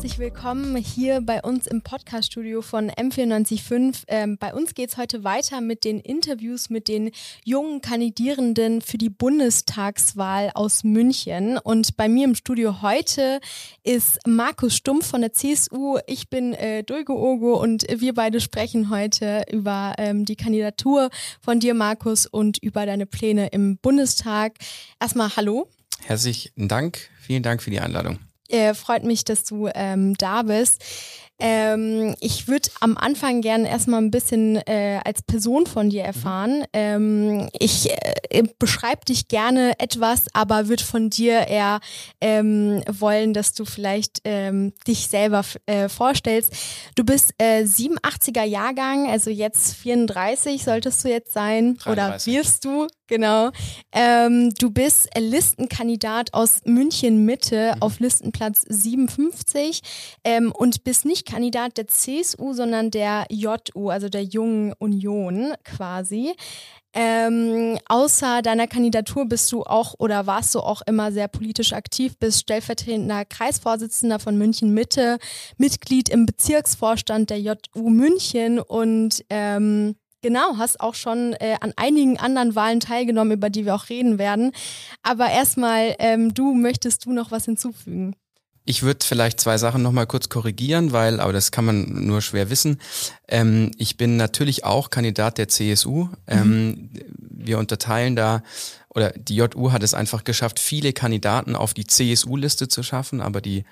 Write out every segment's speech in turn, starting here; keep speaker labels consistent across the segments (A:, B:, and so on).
A: Herzlich willkommen hier bei uns im Podcast-Studio von M945. Ähm, bei uns geht es heute weiter mit den Interviews mit den jungen Kandidierenden für die Bundestagswahl aus München. Und bei mir im Studio heute ist Markus Stumpf von der CSU. Ich bin äh, Dulgo Ogo und wir beide sprechen heute über ähm, die Kandidatur von dir, Markus, und über deine Pläne im Bundestag. Erstmal Hallo.
B: Herzlichen Dank. Vielen Dank für die Einladung.
A: Äh, freut mich, dass du ähm, da bist. Ähm, ich würde am Anfang gerne erstmal ein bisschen äh, als Person von dir erfahren. Ähm, ich äh, beschreibe dich gerne etwas, aber würde von dir eher ähm, wollen, dass du vielleicht ähm, dich selber äh, vorstellst. Du bist äh, 87er Jahrgang, also jetzt 34 solltest du jetzt sein 33. oder wirst du, genau. Ähm, du bist Listenkandidat aus München Mitte mhm. auf Listenplatz 57 ähm, und bist nicht Kandidat der CSU, sondern der JU, also der Jungen Union quasi. Ähm, außer deiner Kandidatur bist du auch oder warst du auch immer sehr politisch aktiv, bist stellvertretender Kreisvorsitzender von München Mitte, Mitglied im Bezirksvorstand der JU München und ähm, Genau, hast auch schon äh, an einigen anderen Wahlen teilgenommen, über die wir auch reden werden. Aber erstmal, ähm, du möchtest du noch was hinzufügen?
B: Ich würde vielleicht zwei Sachen nochmal kurz korrigieren, weil, aber das kann man nur schwer wissen. Ähm, ich bin natürlich auch Kandidat der CSU. Ähm, mhm. Wir unterteilen da, oder die JU hat es einfach geschafft, viele Kandidaten auf die CSU-Liste zu schaffen, aber die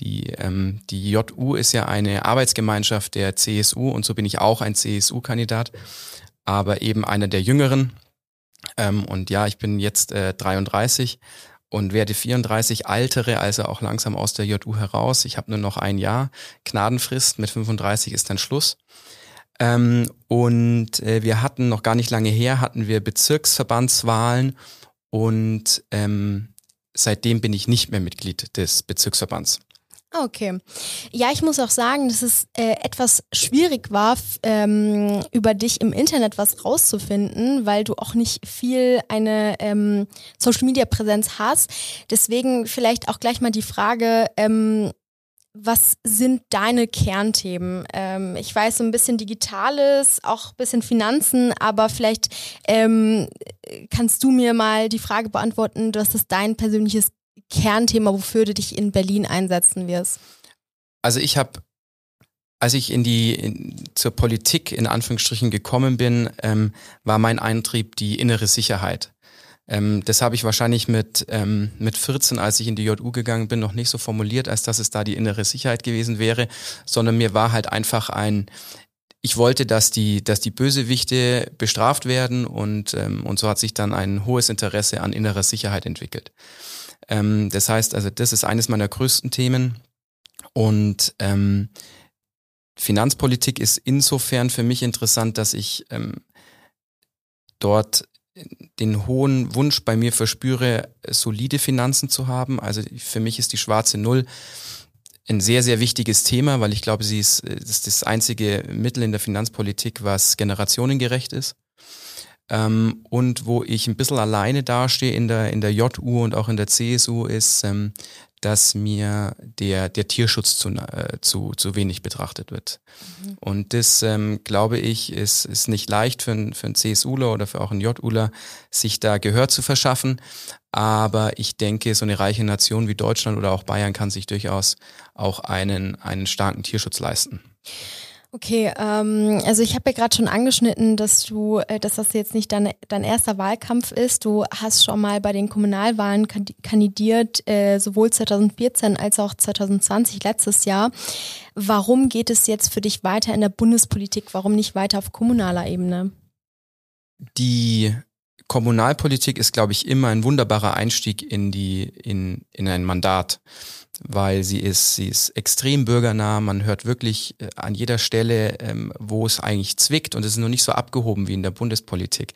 B: die, ähm, die JU ist ja eine Arbeitsgemeinschaft der CSU und so bin ich auch ein CSU-Kandidat, aber eben einer der Jüngeren. Ähm, und ja, ich bin jetzt äh, 33 und werde 34, altere also auch langsam aus der JU heraus. Ich habe nur noch ein Jahr Gnadenfrist, mit 35 ist dann Schluss. Ähm, und äh, wir hatten noch gar nicht lange her, hatten wir Bezirksverbandswahlen und ähm, seitdem bin ich nicht mehr Mitglied des Bezirksverbands.
A: Okay. Ja, ich muss auch sagen, dass es äh, etwas schwierig war, ähm, über dich im Internet was rauszufinden, weil du auch nicht viel eine ähm, Social Media Präsenz hast. Deswegen vielleicht auch gleich mal die Frage, ähm, was sind deine Kernthemen? Ähm, ich weiß so ein bisschen Digitales, auch ein bisschen Finanzen, aber vielleicht ähm, kannst du mir mal die Frage beantworten, was ist dein persönliches Kernthema, wofür du dich in Berlin einsetzen wirst?
B: Also ich habe, als ich in die in, zur Politik in Anführungsstrichen gekommen bin, ähm, war mein Eintrieb die innere Sicherheit. Ähm, das habe ich wahrscheinlich mit, ähm, mit 14, als ich in die JU gegangen bin, noch nicht so formuliert, als dass es da die innere Sicherheit gewesen wäre, sondern mir war halt einfach ein, ich wollte, dass die, dass die Bösewichte bestraft werden und, ähm, und so hat sich dann ein hohes Interesse an innerer Sicherheit entwickelt. Ähm, das heißt, also das ist eines meiner größten Themen. Und ähm, Finanzpolitik ist insofern für mich interessant, dass ich ähm, dort den hohen Wunsch bei mir verspüre, solide Finanzen zu haben. Also für mich ist die schwarze Null ein sehr, sehr wichtiges Thema, weil ich glaube, sie ist, ist das einzige Mittel in der Finanzpolitik, was generationengerecht ist ähm, und wo ich ein bisschen alleine dastehe in der, in der JU und auch in der CSU ist, ähm, dass mir der, der Tierschutz zu, äh, zu, zu wenig betrachtet wird. Mhm. Und das, ähm, glaube ich, ist, ist nicht leicht für, ein, für einen CSUler oder für auch einen JUler, sich da Gehör zu verschaffen. Aber ich denke, so eine reiche Nation wie Deutschland oder auch Bayern kann sich durchaus auch einen, einen starken Tierschutz leisten.
A: Okay, ähm, also ich habe ja gerade schon angeschnitten, dass du, äh, dass das jetzt nicht dein, dein erster Wahlkampf ist. Du hast schon mal bei den Kommunalwahlen kandidiert, äh, sowohl 2014 als auch 2020, letztes Jahr. Warum geht es jetzt für dich weiter in der Bundespolitik? Warum nicht weiter auf kommunaler Ebene?
B: Die Kommunalpolitik ist, glaube ich, immer ein wunderbarer Einstieg in die, in, in ein Mandat weil sie ist, sie ist extrem bürgernah. Man hört wirklich äh, an jeder Stelle, ähm, wo es eigentlich zwickt und es ist noch nicht so abgehoben wie in der Bundespolitik.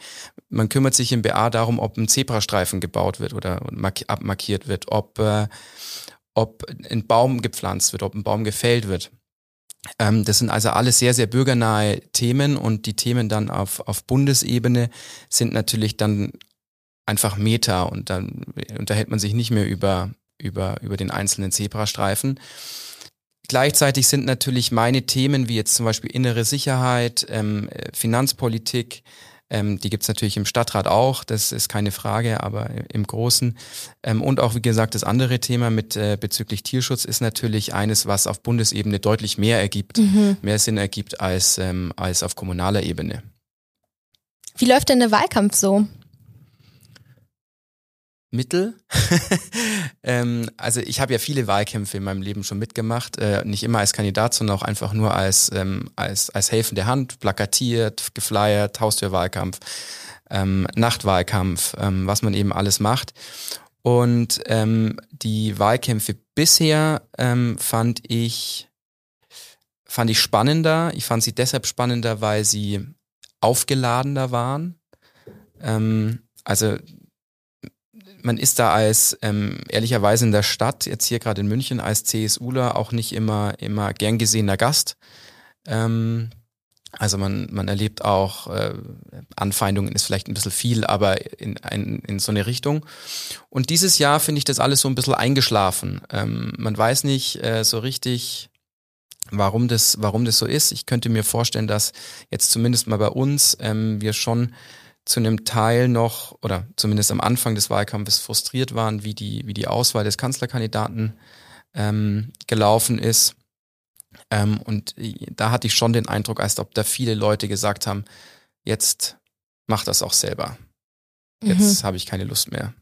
B: Man kümmert sich im BA darum, ob ein Zebrastreifen gebaut wird oder abmarkiert wird, ob, äh, ob ein Baum gepflanzt wird, ob ein Baum gefällt wird. Ähm, das sind also alles sehr, sehr bürgernahe Themen und die Themen dann auf, auf Bundesebene sind natürlich dann einfach Meta und dann unterhält man sich nicht mehr über, über, über den einzelnen Zebrastreifen. Gleichzeitig sind natürlich meine Themen wie jetzt zum Beispiel innere Sicherheit, ähm, Finanzpolitik, ähm, die gibt's natürlich im Stadtrat auch, das ist keine Frage, aber im Großen. Ähm, und auch, wie gesagt, das andere Thema mit äh, bezüglich Tierschutz ist natürlich eines, was auf Bundesebene deutlich mehr ergibt, mhm. mehr Sinn ergibt als, ähm, als auf kommunaler Ebene.
A: Wie läuft denn der Wahlkampf so?
B: Mittel. ähm, also ich habe ja viele Wahlkämpfe in meinem Leben schon mitgemacht, äh, nicht immer als Kandidat, sondern auch einfach nur als, ähm, als, als helfende Hand, plakatiert, geflyert, Haustürwahlkampf, ähm, Nachtwahlkampf, ähm, was man eben alles macht. Und ähm, die Wahlkämpfe bisher ähm, fand ich fand ich spannender. Ich fand sie deshalb spannender, weil sie aufgeladener waren. Ähm, also man ist da als ähm, ehrlicherweise in der Stadt, jetzt hier gerade in München, als CSUler auch nicht immer, immer gern gesehener Gast. Ähm, also man, man erlebt auch äh, Anfeindungen ist vielleicht ein bisschen viel, aber in, in, in so eine Richtung. Und dieses Jahr finde ich das alles so ein bisschen eingeschlafen. Ähm, man weiß nicht äh, so richtig, warum das, warum das so ist. Ich könnte mir vorstellen, dass jetzt zumindest mal bei uns ähm, wir schon zu einem Teil noch oder zumindest am Anfang des Wahlkampfes frustriert waren, wie die, wie die Auswahl des Kanzlerkandidaten ähm, gelaufen ist. Ähm, und da hatte ich schon den Eindruck, als ob da viele Leute gesagt haben, jetzt mach das auch selber. Jetzt mhm. habe ich keine Lust mehr.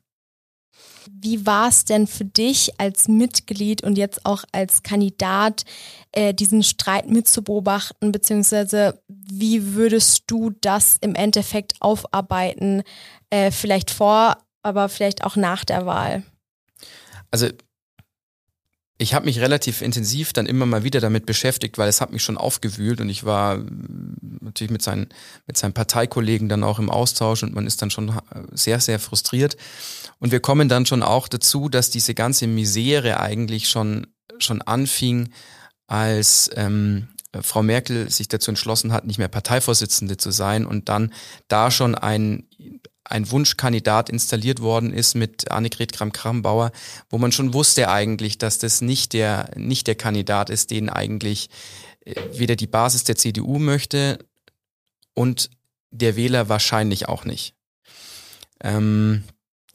A: Wie war es denn für dich als Mitglied und jetzt auch als Kandidat, äh, diesen Streit mitzubeobachten, beziehungsweise wie würdest du das im Endeffekt aufarbeiten, äh, vielleicht vor, aber vielleicht auch nach der Wahl?
B: Also ich habe mich relativ intensiv dann immer mal wieder damit beschäftigt, weil es hat mich schon aufgewühlt und ich war natürlich mit seinen, mit seinen Parteikollegen dann auch im Austausch und man ist dann schon sehr, sehr frustriert. Und wir kommen dann schon auch dazu, dass diese ganze Misere eigentlich schon, schon anfing, als ähm, Frau Merkel sich dazu entschlossen hat, nicht mehr Parteivorsitzende zu sein und dann da schon ein ein Wunschkandidat installiert worden ist mit Annegret Kramp-Karrenbauer, wo man schon wusste eigentlich, dass das nicht der, nicht der Kandidat ist, den eigentlich äh, weder die Basis der CDU möchte und der Wähler wahrscheinlich auch nicht. Ähm,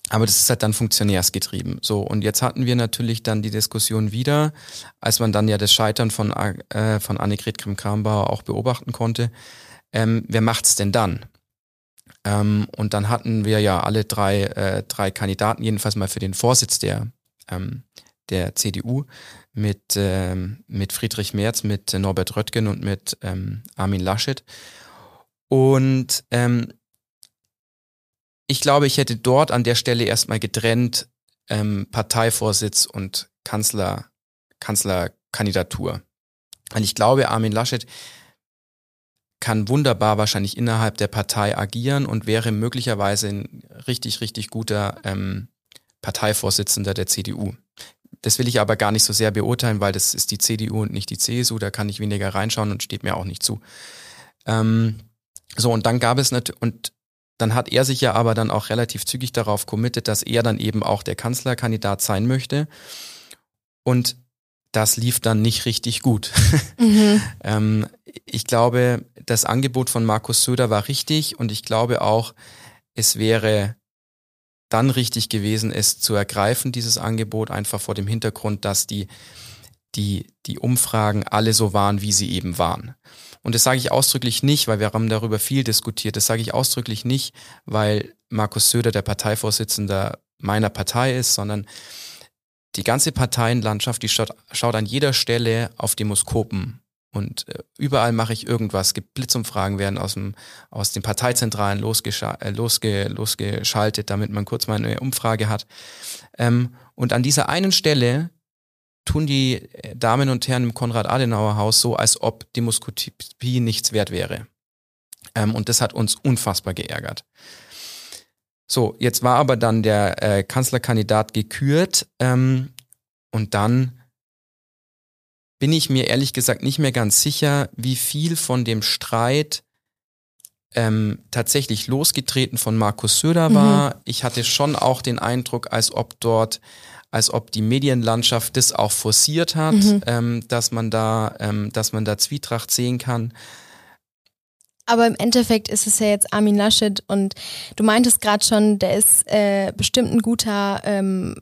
B: aber das ist halt dann funktionärsgetrieben. So, und jetzt hatten wir natürlich dann die Diskussion wieder, als man dann ja das Scheitern von, äh, von Annegret Kramp-Karrenbauer auch beobachten konnte. Ähm, wer macht's denn dann? Ähm, und dann hatten wir ja alle drei, äh, drei Kandidaten, jedenfalls mal für den Vorsitz der, ähm, der CDU mit, ähm, mit Friedrich Merz, mit Norbert Röttgen und mit ähm, Armin Laschet. Und ähm, ich glaube, ich hätte dort an der Stelle erstmal getrennt ähm, Parteivorsitz und Kanzler, Kanzlerkandidatur. Weil ich glaube, Armin Laschet kann wunderbar wahrscheinlich innerhalb der Partei agieren und wäre möglicherweise ein richtig, richtig guter ähm, Parteivorsitzender der CDU. Das will ich aber gar nicht so sehr beurteilen, weil das ist die CDU und nicht die CSU, da kann ich weniger reinschauen und steht mir auch nicht zu. Ähm, so, und dann gab es natürlich, und dann hat er sich ja aber dann auch relativ zügig darauf committet, dass er dann eben auch der Kanzlerkandidat sein möchte. Und das lief dann nicht richtig gut. Mhm. ähm, ich glaube, das Angebot von Markus Söder war richtig und ich glaube auch, es wäre dann richtig gewesen, es zu ergreifen, dieses Angebot, einfach vor dem Hintergrund, dass die, die, die Umfragen alle so waren, wie sie eben waren. Und das sage ich ausdrücklich nicht, weil wir haben darüber viel diskutiert. Das sage ich ausdrücklich nicht, weil Markus Söder der Parteivorsitzende meiner Partei ist, sondern die ganze Parteienlandschaft, die schaut, schaut an jeder Stelle auf Demoskopen. Und äh, überall mache ich irgendwas. Gibt Blitzumfragen werden aus, dem, aus den Parteizentralen äh, losge, losgeschaltet, damit man kurz mal eine Umfrage hat. Ähm, und an dieser einen Stelle tun die äh, Damen und Herren im Konrad-Adenauer-Haus so, als ob Demoskopie nichts wert wäre. Ähm, und das hat uns unfassbar geärgert. So, jetzt war aber dann der äh, Kanzlerkandidat gekürt ähm, und dann bin ich mir ehrlich gesagt nicht mehr ganz sicher, wie viel von dem Streit ähm, tatsächlich losgetreten von Markus Söder war. Mhm. Ich hatte schon auch den Eindruck, als ob dort als ob die Medienlandschaft das auch forciert hat, mhm. ähm, dass man da, ähm, dass man da Zwietracht sehen kann.
A: Aber im Endeffekt ist es ja jetzt Armin Laschet und du meintest gerade schon, der ist äh, bestimmt ein guter ähm,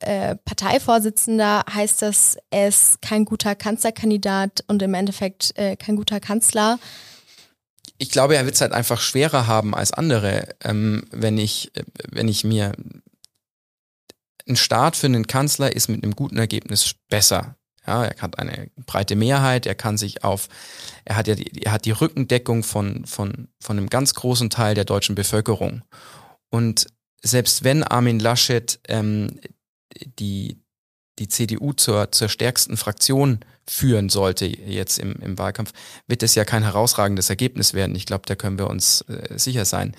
A: äh, Parteivorsitzender. Heißt das, er ist kein guter Kanzlerkandidat und im Endeffekt äh, kein guter Kanzler?
B: Ich glaube, er wird es halt einfach schwerer haben als andere, ähm, wenn ich, wenn ich mir ein Start für einen Kanzler ist mit einem guten Ergebnis besser. Ja, er hat eine breite Mehrheit, er kann sich auf, er hat ja die, er hat die Rückendeckung von, von, von einem ganz großen Teil der deutschen Bevölkerung. Und selbst wenn Armin Laschet ähm, die, die CDU zur, zur stärksten Fraktion führen sollte jetzt im, im Wahlkampf, wird es ja kein herausragendes Ergebnis werden. Ich glaube, da können wir uns äh, sicher sein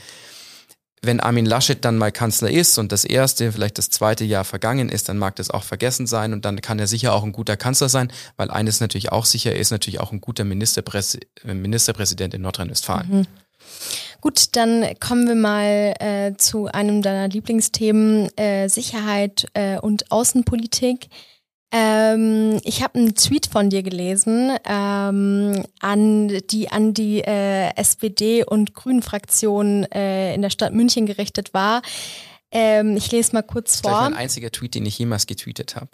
B: wenn Armin Laschet dann mal Kanzler ist und das erste, vielleicht das zweite Jahr vergangen ist, dann mag das auch vergessen sein und dann kann er sicher auch ein guter Kanzler sein, weil eines natürlich auch sicher ist, natürlich auch ein guter Ministerpräs Ministerpräsident in Nordrhein-Westfalen. Mhm.
A: Gut, dann kommen wir mal äh, zu einem deiner Lieblingsthemen, äh, Sicherheit äh, und Außenpolitik. Ähm, ich habe einen Tweet von dir gelesen ähm, an die an die äh, SPD und Grünen-Fraktion äh, in der Stadt München gerichtet war. Ähm, ich lese mal kurz
B: vor. Das
A: ist
B: mein einziger Tweet, den ich jemals getweetet habe.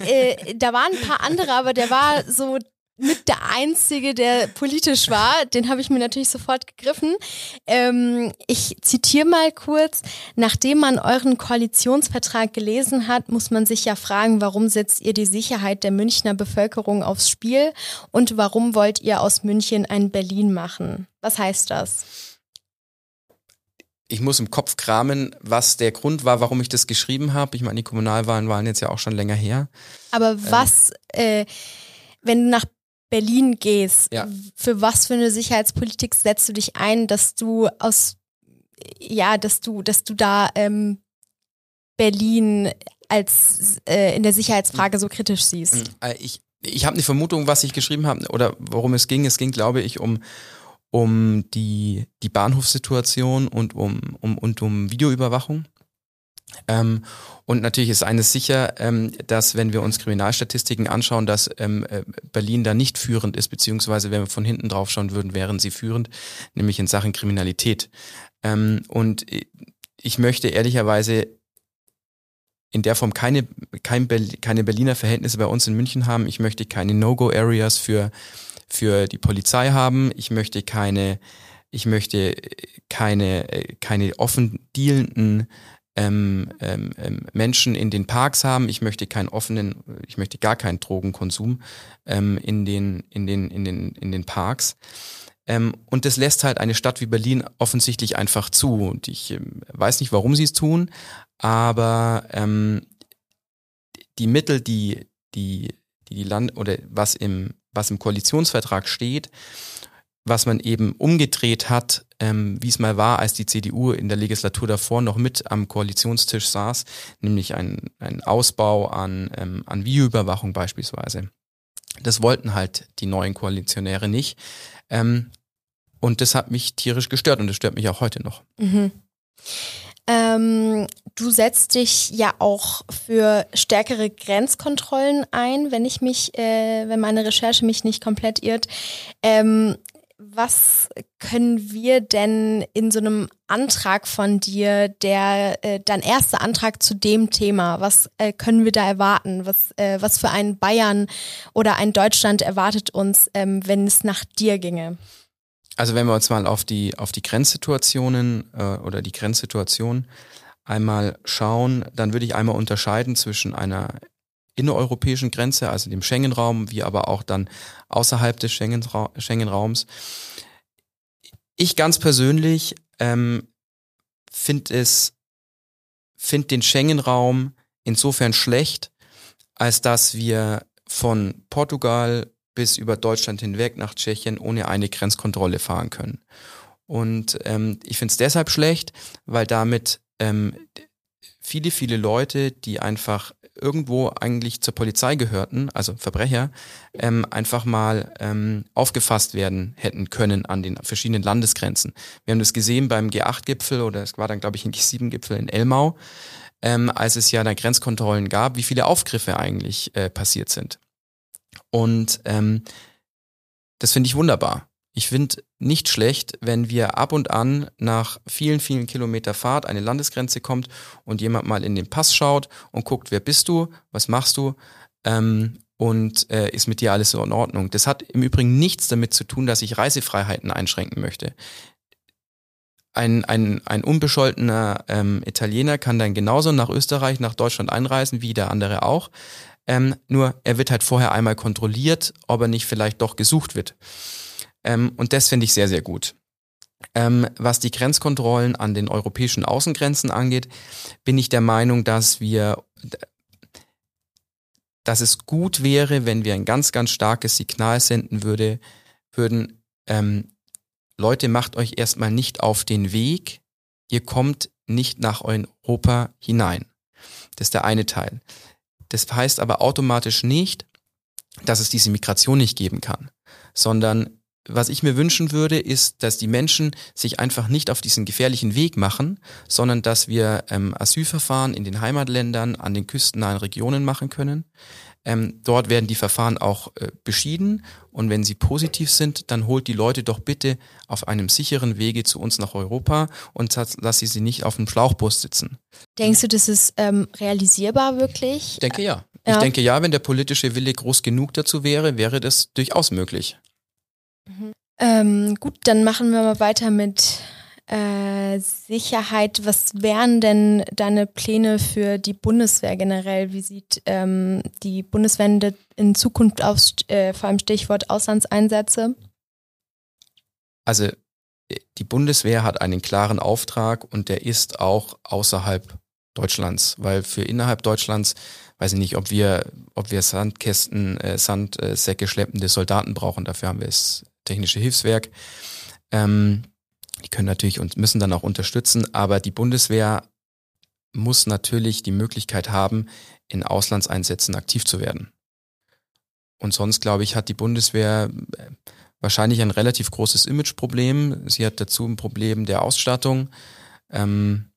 A: Äh, da waren ein paar andere, aber der war so mit der einzige, der politisch war. Den habe ich mir natürlich sofort gegriffen. Ähm, ich zitiere mal kurz. Nachdem man euren Koalitionsvertrag gelesen hat, muss man sich ja fragen, warum setzt ihr die Sicherheit der Münchner Bevölkerung aufs Spiel und warum wollt ihr aus München ein Berlin machen? Was heißt das?
B: ich muss im Kopf kramen, was der Grund war, warum ich das geschrieben habe. Ich meine, die Kommunalwahlen waren jetzt ja auch schon länger her.
A: Aber was, ähm, äh, wenn du nach Berlin gehst, ja. für was für eine Sicherheitspolitik setzt du dich ein, dass du aus, ja, dass du, dass du da ähm, Berlin als äh, in der Sicherheitsfrage so kritisch siehst? Hm,
B: äh, ich, ich habe eine Vermutung, was ich geschrieben habe oder worum es ging. Es ging, glaube ich, um um die die Bahnhofssituation und um um und um Videoüberwachung. Ähm, und natürlich ist eines sicher, ähm, dass wenn wir uns Kriminalstatistiken anschauen, dass ähm, äh, Berlin da nicht führend ist, beziehungsweise wenn wir von hinten drauf schauen würden, wären sie führend, nämlich in Sachen Kriminalität. Ähm, und ich möchte ehrlicherweise in der Form keine, kein Berli keine Berliner Verhältnisse bei uns in München haben. Ich möchte keine No-Go-Areas für, für die Polizei haben. Ich möchte keine, ich möchte keine, äh, keine offen dealenden ähm, ähm, ähm, Menschen in den Parks haben. Ich möchte keinen offenen, ich möchte gar keinen Drogenkonsum ähm, in den in den in den in den Parks. Ähm, und das lässt halt eine Stadt wie Berlin offensichtlich einfach zu. Und ich ähm, weiß nicht, warum sie es tun, aber ähm, die Mittel, die die die, Land oder was im was im Koalitionsvertrag steht, was man eben umgedreht hat, ähm, wie es mal war, als die CDU in der Legislatur davor noch mit am Koalitionstisch saß, nämlich ein, ein Ausbau an, ähm, an Videoüberwachung beispielsweise. Das wollten halt die neuen Koalitionäre nicht. Ähm, und das hat mich tierisch gestört und das stört mich auch heute noch.
A: Mhm. Ähm, du setzt dich ja auch für stärkere Grenzkontrollen ein, wenn ich mich, äh, wenn meine Recherche mich nicht komplett irrt. Ähm, was können wir denn in so einem Antrag von dir, der äh, dein erster Antrag zu dem Thema, was äh, können wir da erwarten? Was, äh, was für ein Bayern oder ein Deutschland erwartet uns, ähm, wenn es nach dir ginge?
B: Also wenn wir uns mal auf die auf die Grenzsituationen äh, oder die Grenzsituation einmal schauen, dann würde ich einmal unterscheiden zwischen einer innereuropäischen Grenze, also dem Schengen-Raum, wie aber auch dann außerhalb des Schengen-Raums. Ich ganz persönlich ähm, finde es, finde den Schengen-Raum insofern schlecht, als dass wir von Portugal bis über Deutschland hinweg nach Tschechien ohne eine Grenzkontrolle fahren können. Und ähm, ich finde es deshalb schlecht, weil damit ähm, viele, viele Leute, die einfach irgendwo eigentlich zur Polizei gehörten, also Verbrecher, ähm, einfach mal ähm, aufgefasst werden hätten können an den verschiedenen Landesgrenzen. Wir haben das gesehen beim G8-Gipfel oder es war dann, glaube ich, ein G7-Gipfel in Elmau, ähm, als es ja da Grenzkontrollen gab, wie viele Aufgriffe eigentlich äh, passiert sind. Und ähm, das finde ich wunderbar. Ich finde nicht schlecht, wenn wir ab und an nach vielen, vielen Kilometer Fahrt eine Landesgrenze kommt und jemand mal in den Pass schaut und guckt, wer bist du, was machst du ähm, und äh, ist mit dir alles so in Ordnung. Das hat im Übrigen nichts damit zu tun, dass ich Reisefreiheiten einschränken möchte. Ein, ein, ein unbescholtener ähm, Italiener kann dann genauso nach Österreich, nach Deutschland einreisen, wie der andere auch. Ähm, nur er wird halt vorher einmal kontrolliert, ob er nicht vielleicht doch gesucht wird. Ähm, und das finde ich sehr, sehr gut. Ähm, was die Grenzkontrollen an den europäischen Außengrenzen angeht, bin ich der Meinung, dass wir, dass es gut wäre, wenn wir ein ganz, ganz starkes Signal senden würde, würden, ähm, Leute, macht euch erstmal nicht auf den Weg, ihr kommt nicht nach Europa hinein. Das ist der eine Teil. Das heißt aber automatisch nicht, dass es diese Migration nicht geben kann, sondern was ich mir wünschen würde, ist, dass die Menschen sich einfach nicht auf diesen gefährlichen Weg machen, sondern dass wir ähm, Asylverfahren in den Heimatländern an den küstennahen Regionen machen können. Ähm, dort werden die Verfahren auch äh, beschieden und wenn sie positiv sind, dann holt die Leute doch bitte auf einem sicheren Wege zu uns nach Europa und lass sie sie nicht auf dem Schlauchbus sitzen.
A: Denkst du, das ist ähm, realisierbar wirklich?
B: Ich denke ja. ja. Ich denke ja, wenn der politische Wille groß genug dazu wäre, wäre das durchaus möglich.
A: Ähm, gut, dann machen wir mal weiter mit äh, Sicherheit. Was wären denn deine Pläne für die Bundeswehr generell? Wie sieht ähm, die Bundeswehr in Zukunft aus, äh, vor allem Stichwort Auslandseinsätze?
B: Also die Bundeswehr hat einen klaren Auftrag und der ist auch außerhalb Deutschlands, weil für innerhalb Deutschlands weiß ich nicht, ob wir, ob wir Sandkästen, äh, Sandsäcke schleppende Soldaten brauchen. Dafür haben wir es technische Hilfswerk. Ähm, die können natürlich und müssen dann auch unterstützen, aber die Bundeswehr muss natürlich die Möglichkeit haben, in Auslandseinsätzen aktiv zu werden. Und sonst, glaube ich, hat die Bundeswehr äh, wahrscheinlich ein relativ großes Imageproblem. Sie hat dazu ein Problem der Ausstattung. Ähm,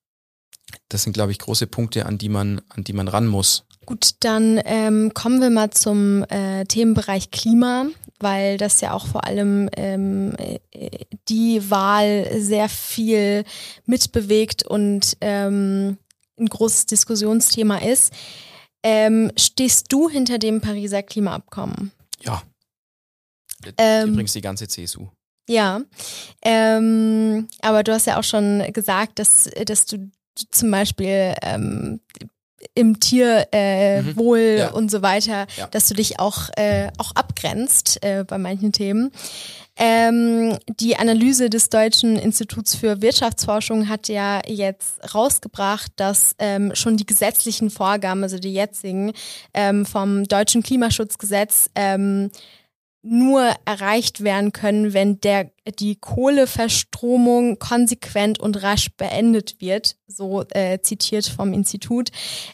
B: das sind, glaube ich, große Punkte, an die man, an die man ran muss.
A: Gut, dann ähm, kommen wir mal zum äh, Themenbereich Klima, weil das ja auch vor allem ähm, äh, die Wahl sehr viel mitbewegt und ähm, ein großes Diskussionsthema ist. Ähm, stehst du hinter dem Pariser Klimaabkommen?
B: Ja. Ähm, Übrigens die ganze CSU.
A: Ja, ähm, aber du hast ja auch schon gesagt, dass, dass du zum Beispiel ähm, im Tierwohl äh, mhm. ja. und so weiter, ja. dass du dich auch, äh, auch abgrenzt äh, bei manchen Themen. Ähm, die Analyse des Deutschen Instituts für Wirtschaftsforschung hat ja jetzt rausgebracht, dass ähm, schon die gesetzlichen Vorgaben, also die jetzigen, ähm, vom deutschen Klimaschutzgesetz ähm, nur erreicht werden können, wenn der, die Kohleverstromung konsequent und rasch beendet wird, so äh, zitiert vom Institut.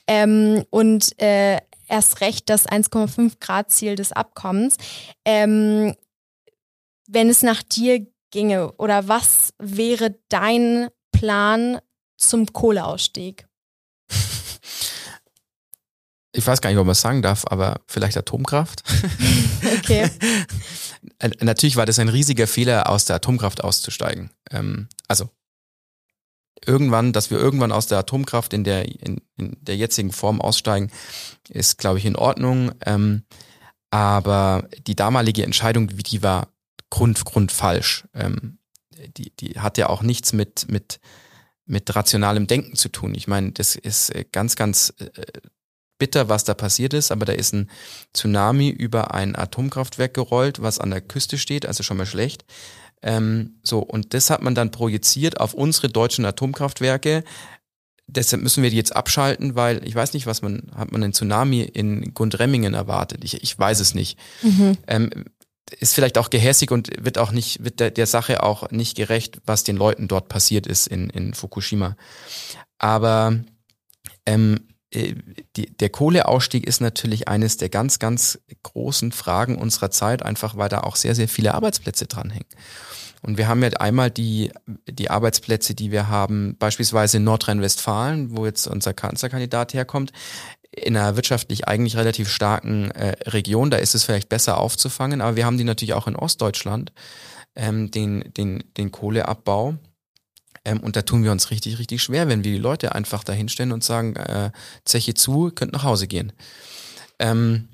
A: Ähm, und äh, erst recht das 1,5 Grad Ziel des Abkommens. Ähm, wenn es nach dir ginge, oder was wäre dein Plan zum Kohleausstieg?
B: Ich weiß gar nicht, ob man es sagen darf, aber vielleicht Atomkraft.
A: Okay.
B: Natürlich war das ein riesiger Fehler, aus der Atomkraft auszusteigen. Ähm, also irgendwann, dass wir irgendwann aus der Atomkraft in der, in, in der jetzigen Form aussteigen, ist, glaube ich, in Ordnung. Ähm, aber die damalige Entscheidung, wie die war grund, grundfalsch. Ähm, die, die hat ja auch nichts mit, mit, mit rationalem Denken zu tun. Ich meine, das ist ganz, ganz äh, bitter, was da passiert ist, aber da ist ein Tsunami über ein Atomkraftwerk gerollt, was an der Küste steht, also schon mal schlecht. Ähm, so, und das hat man dann projiziert auf unsere deutschen Atomkraftwerke. Deshalb müssen wir die jetzt abschalten, weil ich weiß nicht, was man, hat man einen Tsunami in Gundremmingen erwartet? Ich, ich weiß es nicht. Mhm. Ähm, ist vielleicht auch gehässig und wird auch nicht, wird der, der Sache auch nicht gerecht, was den Leuten dort passiert ist in, in Fukushima. Aber Ähm, äh, die, der Kohleausstieg ist natürlich eines der ganz, ganz großen Fragen unserer Zeit, einfach weil da auch sehr, sehr viele Arbeitsplätze dranhängen. Und wir haben ja einmal die, die Arbeitsplätze, die wir haben, beispielsweise in Nordrhein-Westfalen, wo jetzt unser Kanzlerkandidat herkommt, in einer wirtschaftlich eigentlich relativ starken äh, Region, da ist es vielleicht besser aufzufangen, aber wir haben die natürlich auch in Ostdeutschland, ähm, den, den, den Kohleabbau. Ähm, und da tun wir uns richtig, richtig schwer, wenn wir die Leute einfach dahinstellen und sagen, äh, Zeche zu, könnt nach Hause gehen. Ähm,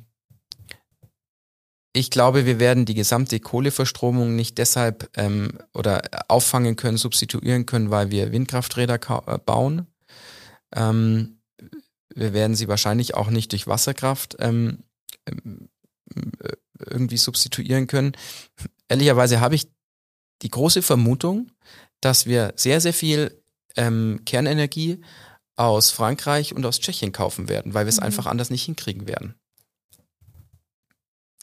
B: ich glaube, wir werden die gesamte Kohleverstromung nicht deshalb ähm, oder auffangen können, substituieren können, weil wir Windkrafträder äh, bauen. Ähm, wir werden sie wahrscheinlich auch nicht durch Wasserkraft ähm, ähm, irgendwie substituieren können. Ehrlicherweise habe ich die große Vermutung, dass wir sehr, sehr viel ähm, Kernenergie aus Frankreich und aus Tschechien kaufen werden, weil wir es mhm. einfach anders nicht hinkriegen werden.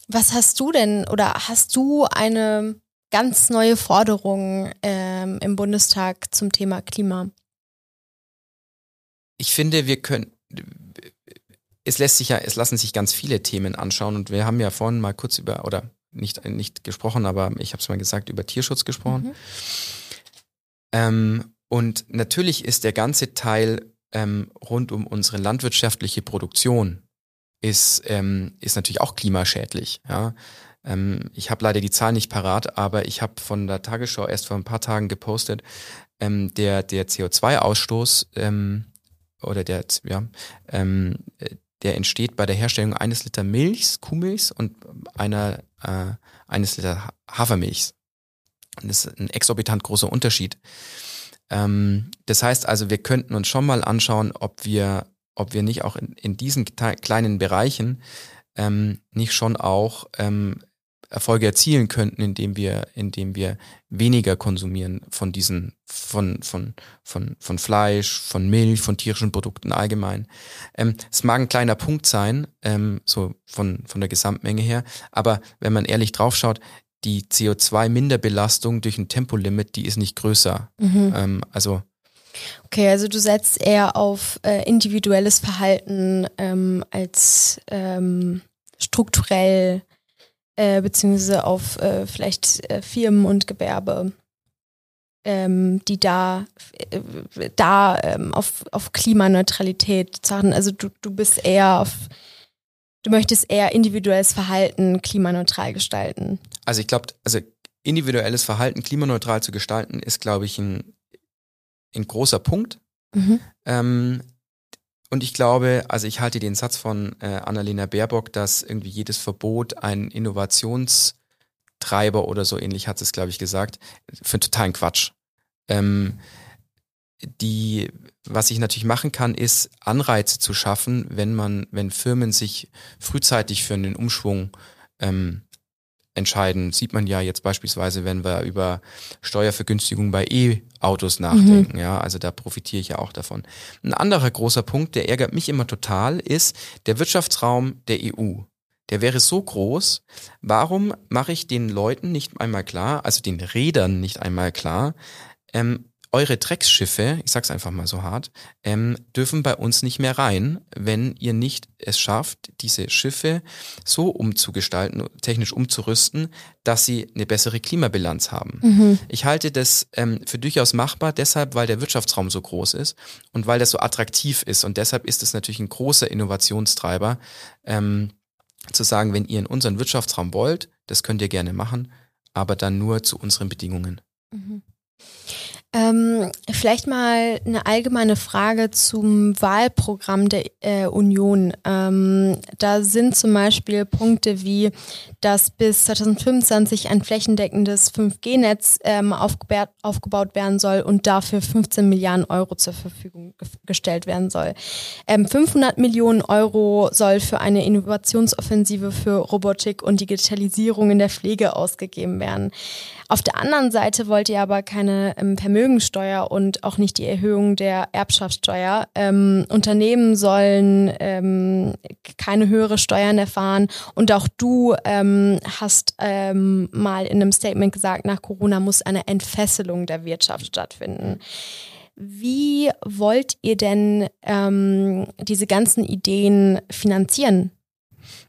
A: Was hast du denn oder hast du eine ganz neue Forderung ähm, im Bundestag zum Thema Klima?
B: Ich finde, wir können, es lässt sich ja, es lassen sich ganz viele Themen anschauen und wir haben ja vorhin mal kurz über, oder nicht, nicht gesprochen, aber ich habe es mal gesagt, über Tierschutz gesprochen. Mhm. Ähm, und natürlich ist der ganze Teil ähm, rund um unsere landwirtschaftliche Produktion ist, ähm, ist natürlich auch klimaschädlich. Ja? Ähm, ich habe leider die Zahl nicht parat, aber ich habe von der Tagesschau erst vor ein paar Tagen gepostet, ähm, der, der CO2-Ausstoß ähm, oder der, ja, ähm, der entsteht bei der Herstellung eines Liter Milchs, Kuhmilchs und einer äh, eines Liter Hafermilchs. Das ist ein exorbitant großer Unterschied. Ähm, das heißt also, wir könnten uns schon mal anschauen, ob wir, ob wir nicht auch in, in diesen kleinen Bereichen ähm, nicht schon auch ähm, Erfolge erzielen könnten, indem wir, indem wir weniger konsumieren von diesen, von, von, von, von Fleisch, von Milch, von tierischen Produkten allgemein. Ähm, es mag ein kleiner Punkt sein, ähm, so von, von der Gesamtmenge her, aber wenn man ehrlich draufschaut, die CO2-Minderbelastung durch ein Tempolimit, die ist nicht größer. Mhm. Ähm, also
A: Okay, also du setzt eher auf äh, individuelles Verhalten ähm, als ähm, strukturell äh, beziehungsweise auf äh, vielleicht äh, Firmen und Gewerbe, ähm, die da, äh, da ähm, auf, auf Klimaneutralität zahlen. Also du, du bist eher auf, du möchtest eher individuelles Verhalten klimaneutral gestalten.
B: Also ich glaube, also individuelles Verhalten klimaneutral zu gestalten, ist, glaube ich, ein, ein großer Punkt. Mhm. Ähm, und ich glaube, also ich halte den Satz von äh, Annalena Baerbock, dass irgendwie jedes Verbot ein Innovationstreiber oder so ähnlich hat es, glaube ich, gesagt, für totalen Quatsch. Ähm, die, was ich natürlich machen kann, ist Anreize zu schaffen, wenn man, wenn Firmen sich frühzeitig für einen Umschwung ähm, entscheiden. Sieht man ja jetzt beispielsweise, wenn wir über Steuervergünstigung bei E-Autos nachdenken. Mhm. Ja, also da profitiere ich ja auch davon. Ein anderer großer Punkt, der ärgert mich immer total, ist der Wirtschaftsraum der EU. Der wäre so groß. Warum mache ich den Leuten nicht einmal klar, also den Rädern nicht einmal klar, ähm, eure Drecksschiffe, ich sag's einfach mal so hart, ähm, dürfen bei uns nicht mehr rein, wenn ihr nicht es schafft, diese Schiffe so umzugestalten, technisch umzurüsten, dass sie eine bessere Klimabilanz haben. Mhm. Ich halte das ähm, für durchaus machbar, deshalb, weil der Wirtschaftsraum so groß ist und weil das so attraktiv ist. Und deshalb ist es natürlich ein großer Innovationstreiber, ähm, zu sagen, wenn ihr in unseren Wirtschaftsraum wollt, das könnt ihr gerne machen, aber dann nur zu unseren Bedingungen. Mhm.
A: Ähm, vielleicht mal eine allgemeine Frage zum Wahlprogramm der äh, Union. Ähm, da sind zum Beispiel Punkte wie, dass bis 2025 ein flächendeckendes 5G-Netz ähm, aufgebaut, werden soll und dafür 15 Milliarden Euro zur Verfügung gestellt werden soll. 500 ähm, Millionen Euro soll für eine Innovationsoffensive für Robotik und Digitalisierung in der Pflege ausgegeben werden. Auf der anderen Seite wollt ihr aber keine ähm, Vermögensteuer und auch nicht die Erhöhung der Erbschaftssteuer. Ähm, Unternehmen sollen ähm, keine höhere Steuern erfahren und auch du ähm, hast ähm, mal in einem Statement gesagt, nach Corona muss eine Entfesselung der Wirtschaft stattfinden. Wie wollt ihr denn ähm, diese ganzen Ideen finanzieren?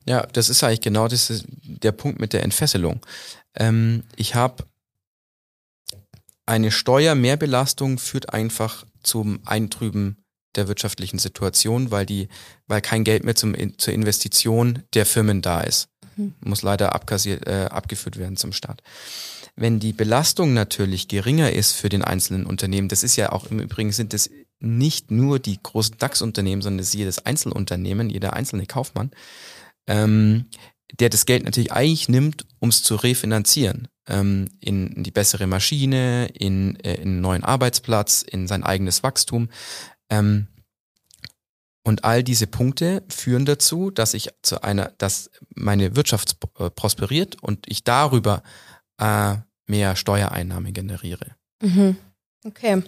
B: Ja, das ist eigentlich genau das der Punkt mit der Entfesselung. Ähm, ich habe eine Steuermehrbelastung führt einfach zum Eintrüben der wirtschaftlichen Situation, weil die, weil kein Geld mehr zum, zur Investition der Firmen da ist. Mhm. Muss leider abkassiert, äh, abgeführt werden zum Staat. Wenn die Belastung natürlich geringer ist für den einzelnen Unternehmen, das ist ja auch im Übrigen sind es nicht nur die großen DAX-Unternehmen, sondern es ist jedes Einzelunternehmen, jeder einzelne Kaufmann, ähm, der das Geld natürlich eigentlich nimmt, um es zu refinanzieren ähm, in, die bessere Maschine, in, äh, in einen neuen Arbeitsplatz, in sein eigenes Wachstum. Ähm, und all diese Punkte führen dazu, dass ich zu einer, dass meine Wirtschaft äh, prosperiert und ich darüber äh, mehr Steuereinnahme generiere.
A: Mhm. Okay.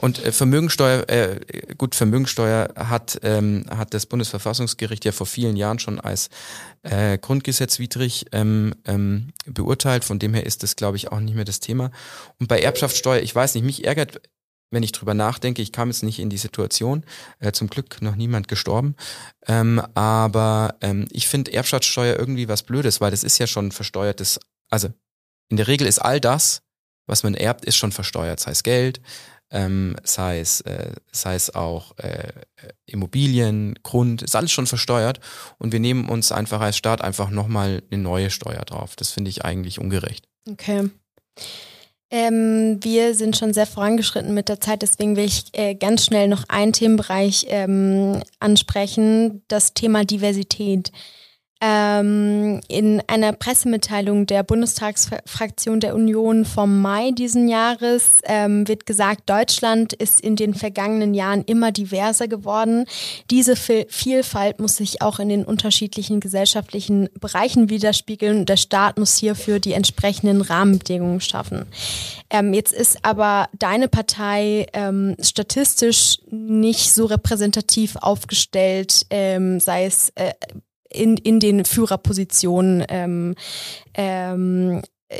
B: Und äh, Vermögensteuer, äh, gut, Vermögensteuer hat, ähm, hat das Bundesverfassungsgericht ja vor vielen Jahren schon als äh, grundgesetzwidrig ähm, ähm, beurteilt. Von dem her ist das, glaube ich, auch nicht mehr das Thema. Und bei Erbschaftssteuer, ich weiß nicht, mich ärgert, wenn ich drüber nachdenke, ich kam jetzt nicht in die Situation, äh, zum Glück noch niemand gestorben, ähm, aber ähm, ich finde Erbschaftssteuer irgendwie was Blödes, weil das ist ja schon versteuertes, also in der Regel ist all das, was man erbt, ist schon versteuert, sei es Geld, ähm, sei, es, äh, sei es auch äh, Immobilien, Grund, ist alles schon versteuert und wir nehmen uns einfach als Staat einfach nochmal eine neue Steuer drauf. Das finde ich eigentlich ungerecht.
A: Okay. Ähm, wir sind schon sehr vorangeschritten mit der Zeit, deswegen will ich äh, ganz schnell noch einen Themenbereich ähm, ansprechen, das Thema Diversität. Ähm, in einer Pressemitteilung der Bundestagsfraktion der Union vom Mai diesen Jahres ähm, wird gesagt, Deutschland ist in den vergangenen Jahren immer diverser geworden. Diese Vielfalt muss sich auch in den unterschiedlichen gesellschaftlichen Bereichen widerspiegeln der Staat muss hierfür die entsprechenden Rahmenbedingungen schaffen. Ähm, jetzt ist aber deine Partei ähm, statistisch nicht so repräsentativ aufgestellt, ähm, sei es äh, in, in den Führerpositionen ähm, ähm, äh,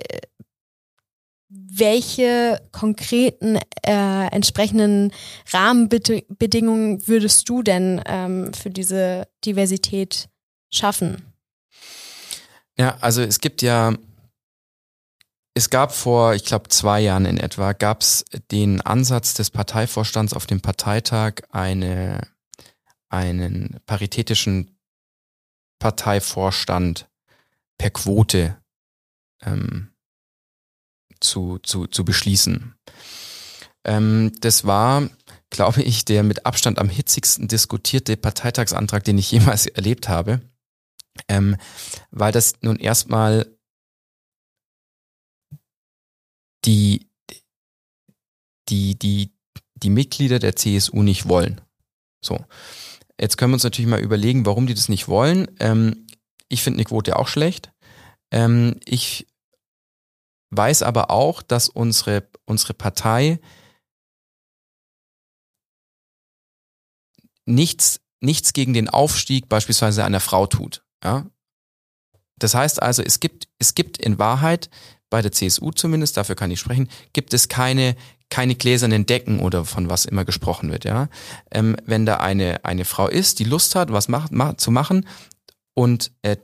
A: welche konkreten äh, entsprechenden Rahmenbedingungen würdest du denn ähm, für diese Diversität schaffen?
B: Ja, also es gibt ja, es gab vor, ich glaube, zwei Jahren in etwa, gab es den Ansatz des Parteivorstands auf dem Parteitag, eine, einen paritätischen Parteivorstand per Quote ähm, zu, zu, zu beschließen. Ähm, das war, glaube ich, der mit Abstand am hitzigsten diskutierte Parteitagsantrag, den ich jemals erlebt habe, ähm, weil das nun erstmal die, die, die, die Mitglieder der CSU nicht wollen. So. Jetzt können wir uns natürlich mal überlegen, warum die das nicht wollen. Ähm, ich finde eine Quote auch schlecht. Ähm, ich weiß aber auch, dass unsere, unsere Partei nichts, nichts gegen den Aufstieg beispielsweise einer Frau tut. Ja? Das heißt also, es gibt, es gibt in Wahrheit bei der CSU zumindest, dafür kann ich sprechen, gibt es keine, keine gläsernen Decken oder von was immer gesprochen wird, ja. Ähm, wenn da eine, eine Frau ist, die Lust hat, was macht, macht, zu machen und äh,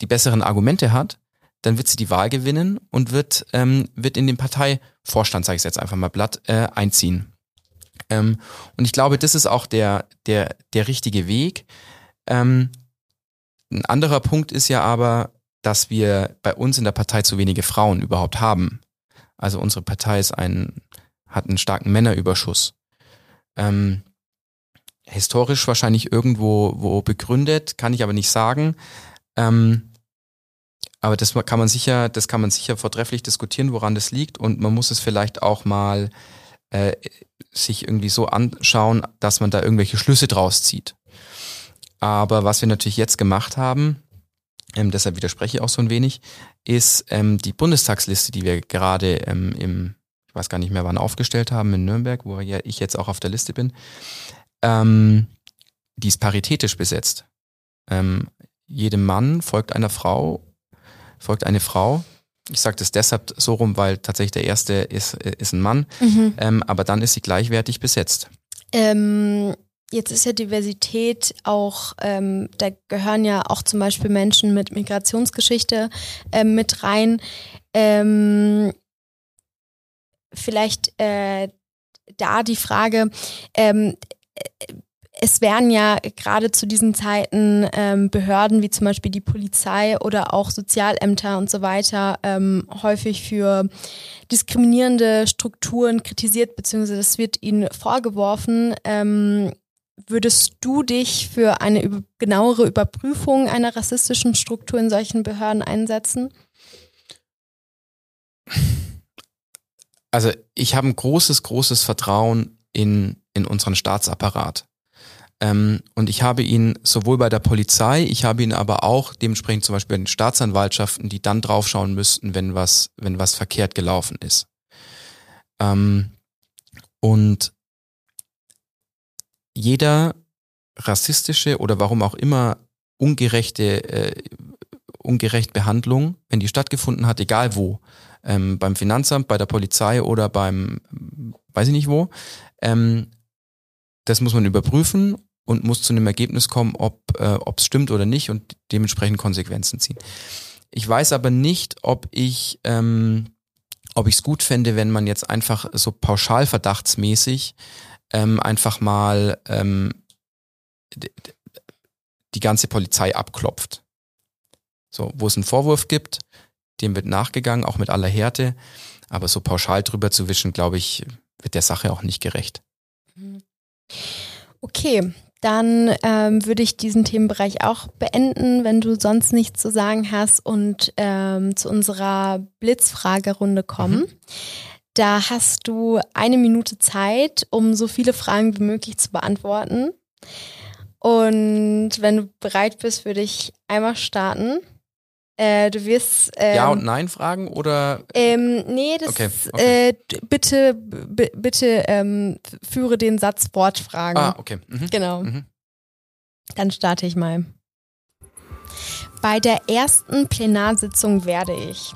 B: die besseren Argumente hat, dann wird sie die Wahl gewinnen und wird, ähm, wird in den Parteivorstand, sage ich jetzt einfach mal blatt, äh, einziehen. Ähm, und ich glaube, das ist auch der, der, der richtige Weg. Ähm, ein anderer Punkt ist ja aber, dass wir bei uns in der Partei zu wenige Frauen überhaupt haben. Also unsere Partei ist ein, hat einen starken Männerüberschuss. Ähm, historisch wahrscheinlich irgendwo wo begründet, kann ich aber nicht sagen. Ähm, aber das kann man sicher, das kann man sicher vortrefflich diskutieren, woran das liegt. Und man muss es vielleicht auch mal äh, sich irgendwie so anschauen, dass man da irgendwelche Schlüsse draus zieht. Aber was wir natürlich jetzt gemacht haben, ähm, deshalb widerspreche ich auch so ein wenig, ist ähm, die Bundestagsliste, die wir gerade ähm, im, ich weiß gar nicht mehr wann, aufgestellt haben in Nürnberg, wo ja ich jetzt auch auf der Liste bin, ähm, die ist paritätisch besetzt. Ähm, jedem Mann folgt einer Frau, folgt eine Frau Ich sage das deshalb so rum, weil tatsächlich der erste ist, ist ein Mann,
A: Mhm.
B: ähm, aber dann ist sie gleichwertig besetzt.
A: Ähm, jetzt ist ja Diversität auch, ähm, da gehören ja auch zum Beispiel Menschen mit Migrationsgeschichte ähm, mit rein. Ähm, vielleicht äh, da die Frage, ähm, äh, es werden ja gerade zu diesen Zeiten ähm, Behörden wie zum Beispiel die Polizei oder auch Sozialämter und so weiter ähm, häufig für diskriminierende Strukturen kritisiert, beziehungsweise das wird ihnen vorgeworfen. Ähm, würdest du dich für eine genauere Überprüfung einer rassistischen Struktur in solchen Behörden einsetzen?
B: Also ich habe ein großes, großes Vertrauen in, in unseren Staatsapparat. Ähm, und ich habe ihn sowohl bei der Polizei, ich habe ihn aber auch dementsprechend zum Beispiel bei den Staatsanwaltschaften, die dann draufschauen müssten, wenn was, wenn was verkehrt gelaufen ist. Ähm, und jeder rassistische oder warum auch immer ungerechte, äh, ungerecht Behandlung, wenn die stattgefunden hat, egal wo, ähm, beim Finanzamt, bei der Polizei oder beim, weiß ich nicht wo, ähm, das muss man überprüfen und muss zu einem Ergebnis kommen, ob äh, es stimmt oder nicht und dementsprechend Konsequenzen ziehen. Ich weiß aber nicht, ob ich ähm, ob ich es gut fände, wenn man jetzt einfach so pauschal verdachtsmäßig ähm, einfach mal ähm, die ganze Polizei abklopft. So, wo es einen Vorwurf gibt, dem wird nachgegangen, auch mit aller Härte, aber so pauschal drüber zu wischen, glaube ich, wird der Sache auch nicht gerecht.
A: Okay, dann ähm, würde ich diesen Themenbereich auch beenden, wenn du sonst nichts zu sagen hast und ähm, zu unserer Blitzfragerunde kommen. Mhm. Da hast du eine Minute Zeit, um so viele Fragen wie möglich zu beantworten. Und wenn du bereit bist, würde ich einmal starten. Äh, du wirst. Ähm,
B: ja und Nein fragen oder?
A: Ähm, nee, das
B: okay, okay.
A: Äh, bitte, bitte ähm, führe den Satz Wortfragen.
B: Ah, okay. Mhm.
A: Genau. Mhm. Dann starte ich mal. Bei der ersten Plenarsitzung werde ich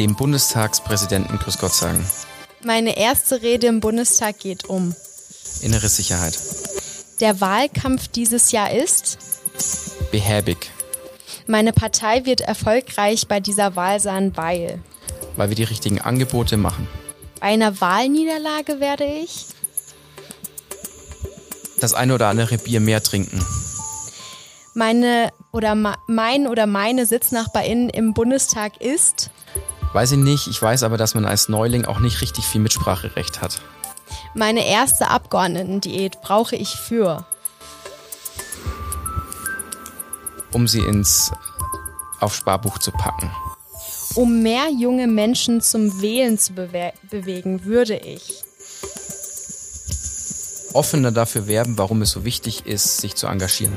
B: dem Bundestagspräsidenten Grüß Gott sagen.
A: Meine erste Rede im Bundestag geht um
B: innere Sicherheit.
A: Der Wahlkampf dieses Jahr ist
B: behäbig.
A: Meine Partei wird erfolgreich bei dieser Wahl sein, weil
B: weil wir die richtigen Angebote machen.
A: Bei einer Wahlniederlage werde ich
B: das eine oder andere Bier mehr trinken.
A: Meine oder mein oder meine Sitznachbarin im Bundestag ist
B: Weiß ich nicht, ich weiß aber, dass man als Neuling auch nicht richtig viel Mitspracherecht hat.
A: Meine erste Abgeordnetendiät brauche ich für.
B: Um sie ins auf Sparbuch zu packen.
A: Um mehr junge Menschen zum Wählen zu bewe bewegen, würde ich
B: offener dafür werben, warum es so wichtig ist, sich zu engagieren.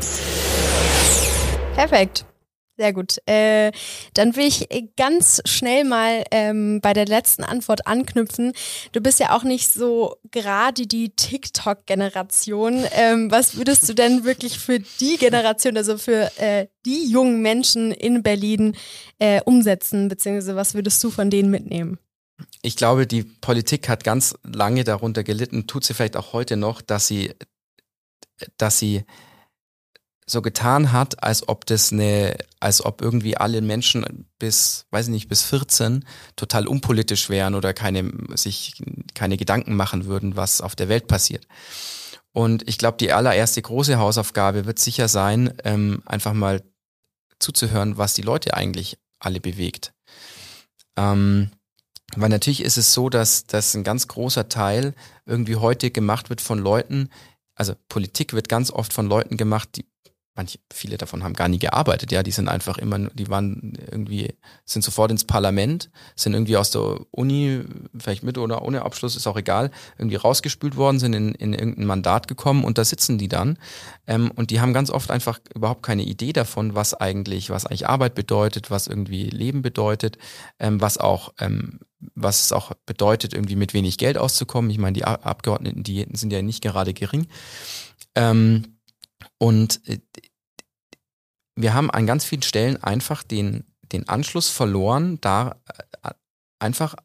A: Perfekt. Sehr gut. Äh, dann will ich ganz schnell mal ähm, bei der letzten Antwort anknüpfen. Du bist ja auch nicht so gerade die TikTok-Generation. Ähm, was würdest du denn wirklich für die Generation, also für äh, die jungen Menschen in Berlin äh, umsetzen, beziehungsweise was würdest du von denen mitnehmen?
B: Ich glaube, die Politik hat ganz lange darunter gelitten, tut sie vielleicht auch heute noch, dass sie, dass sie so getan hat, als ob das eine, als ob irgendwie alle Menschen bis, weiß ich nicht, bis 14 total unpolitisch wären oder keine, sich keine Gedanken machen würden, was auf der Welt passiert. Und ich glaube, die allererste große Hausaufgabe wird sicher sein, ähm, einfach mal zuzuhören, was die Leute eigentlich alle bewegt. Ähm, weil natürlich ist es so, dass, dass ein ganz großer Teil irgendwie heute gemacht wird von Leuten, also Politik wird ganz oft von Leuten gemacht, die manche, viele davon haben gar nie gearbeitet, ja, die sind einfach immer, die waren irgendwie, sind sofort ins Parlament, sind irgendwie aus der Uni, vielleicht mit oder ohne Abschluss, ist auch egal, irgendwie rausgespült worden, sind in, in irgendein Mandat gekommen und da sitzen die dann. Ähm, und die haben ganz oft einfach überhaupt keine Idee davon, was eigentlich, was eigentlich Arbeit bedeutet, was irgendwie Leben bedeutet, ähm, was auch, ähm, was es auch bedeutet, irgendwie mit wenig Geld auszukommen. Ich meine, die Abgeordneten, die sind ja nicht gerade gering. Ähm, und äh, wir haben an ganz vielen Stellen einfach den, den Anschluss verloren, da äh, einfach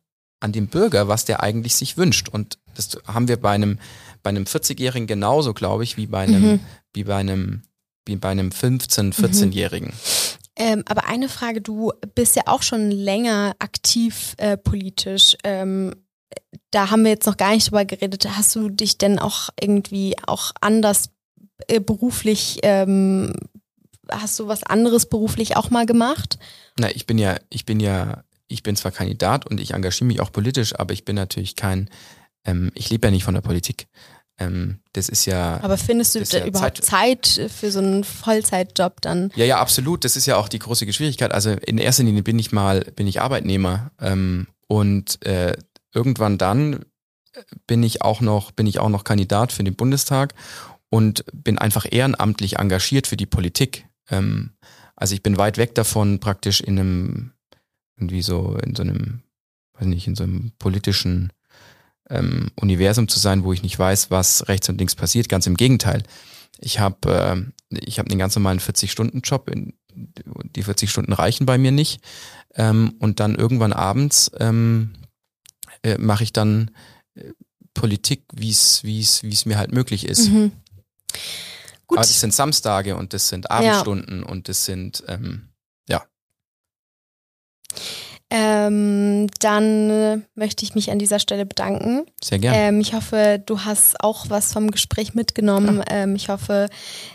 B: an dem Bürger, was der eigentlich sich wünscht. Und das haben wir bei einem, bei einem 40-Jährigen genauso, glaube ich, wie bei einem, mhm. wie bei einem, wie bei einem 15-, 14-Jährigen. Mhm.
A: Ähm, aber eine Frage, du bist ja auch schon länger aktiv äh, politisch. Ähm, da haben wir jetzt noch gar nicht drüber geredet. Hast du dich denn auch irgendwie auch anders beruflich, ähm, hast du was anderes beruflich auch mal gemacht?
B: Na, ich bin ja, ich bin ja, ich bin zwar Kandidat und ich engagiere mich auch politisch, aber ich bin natürlich kein, ähm, ich lebe ja nicht von der Politik. Ähm, das ist ja.
A: Aber findest du ja überhaupt Zeit, Zeit, für so einen Vollzeitjob dann?
B: Ja, ja, absolut. Das ist ja auch die große Schwierigkeit. Also in erster Linie bin ich mal, bin ich Arbeitnehmer ähm, und äh, irgendwann dann bin ich auch noch, bin ich auch noch Kandidat für den Bundestag und bin einfach ehrenamtlich engagiert für die Politik. Ähm, also ich bin weit weg davon, praktisch in einem, irgendwie so, in so einem, weiß nicht, in so einem politischen ähm, Universum zu sein, wo ich nicht weiß, was rechts und links passiert. Ganz im Gegenteil. Ich habe äh, ich hab einen ganz normalen 40-Stunden-Job. Die 40 Stunden reichen bei mir nicht. Ähm, und dann irgendwann abends ähm, äh, mache ich dann äh, Politik, wie es wie es wie es mir halt möglich ist. Mhm. Gut. Aber das sind Samstage und das sind Abendstunden ja. und das sind ähm, ja.
A: Ähm, dann möchte ich mich an dieser Stelle bedanken.
B: Sehr gerne.
A: Ähm, ich hoffe, du hast auch was vom Gespräch mitgenommen. Ähm, ich hoffe,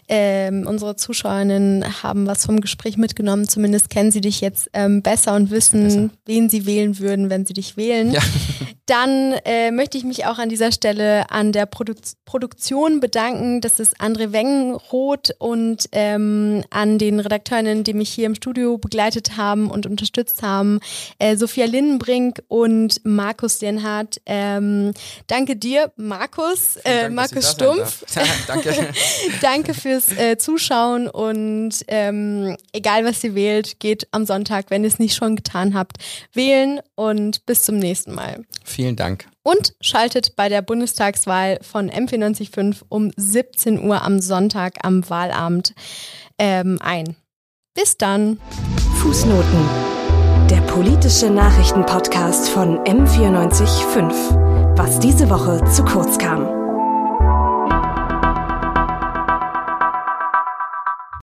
A: ähm, unsere Zuschauerinnen haben was vom Gespräch mitgenommen. Zumindest kennen sie dich jetzt ähm, besser und wissen, besser. wen sie wählen würden, wenn sie dich wählen. Ja. Dann äh, möchte ich mich auch an dieser Stelle an der Produ Produktion bedanken. Das ist André Wengenroth und ähm, an den Redakteurinnen, die mich hier im Studio begleitet haben und unterstützt haben äh, Sophia Lindenbrink und Markus Denhardt. Ähm, danke dir, Markus, äh, Dank, Markus Stumpf. danke. danke fürs äh, Zuschauen und ähm, egal was ihr wählt, geht am Sonntag, wenn ihr es nicht schon getan habt, wählen und bis zum nächsten Mal.
B: Vielen Dank.
A: Und schaltet bei der Bundestagswahl von M495 um 17 Uhr am Sonntag am Wahlabend ähm, ein. Bis dann.
C: Fußnoten der politische Nachrichtenpodcast von M945. Was diese Woche zu kurz kam.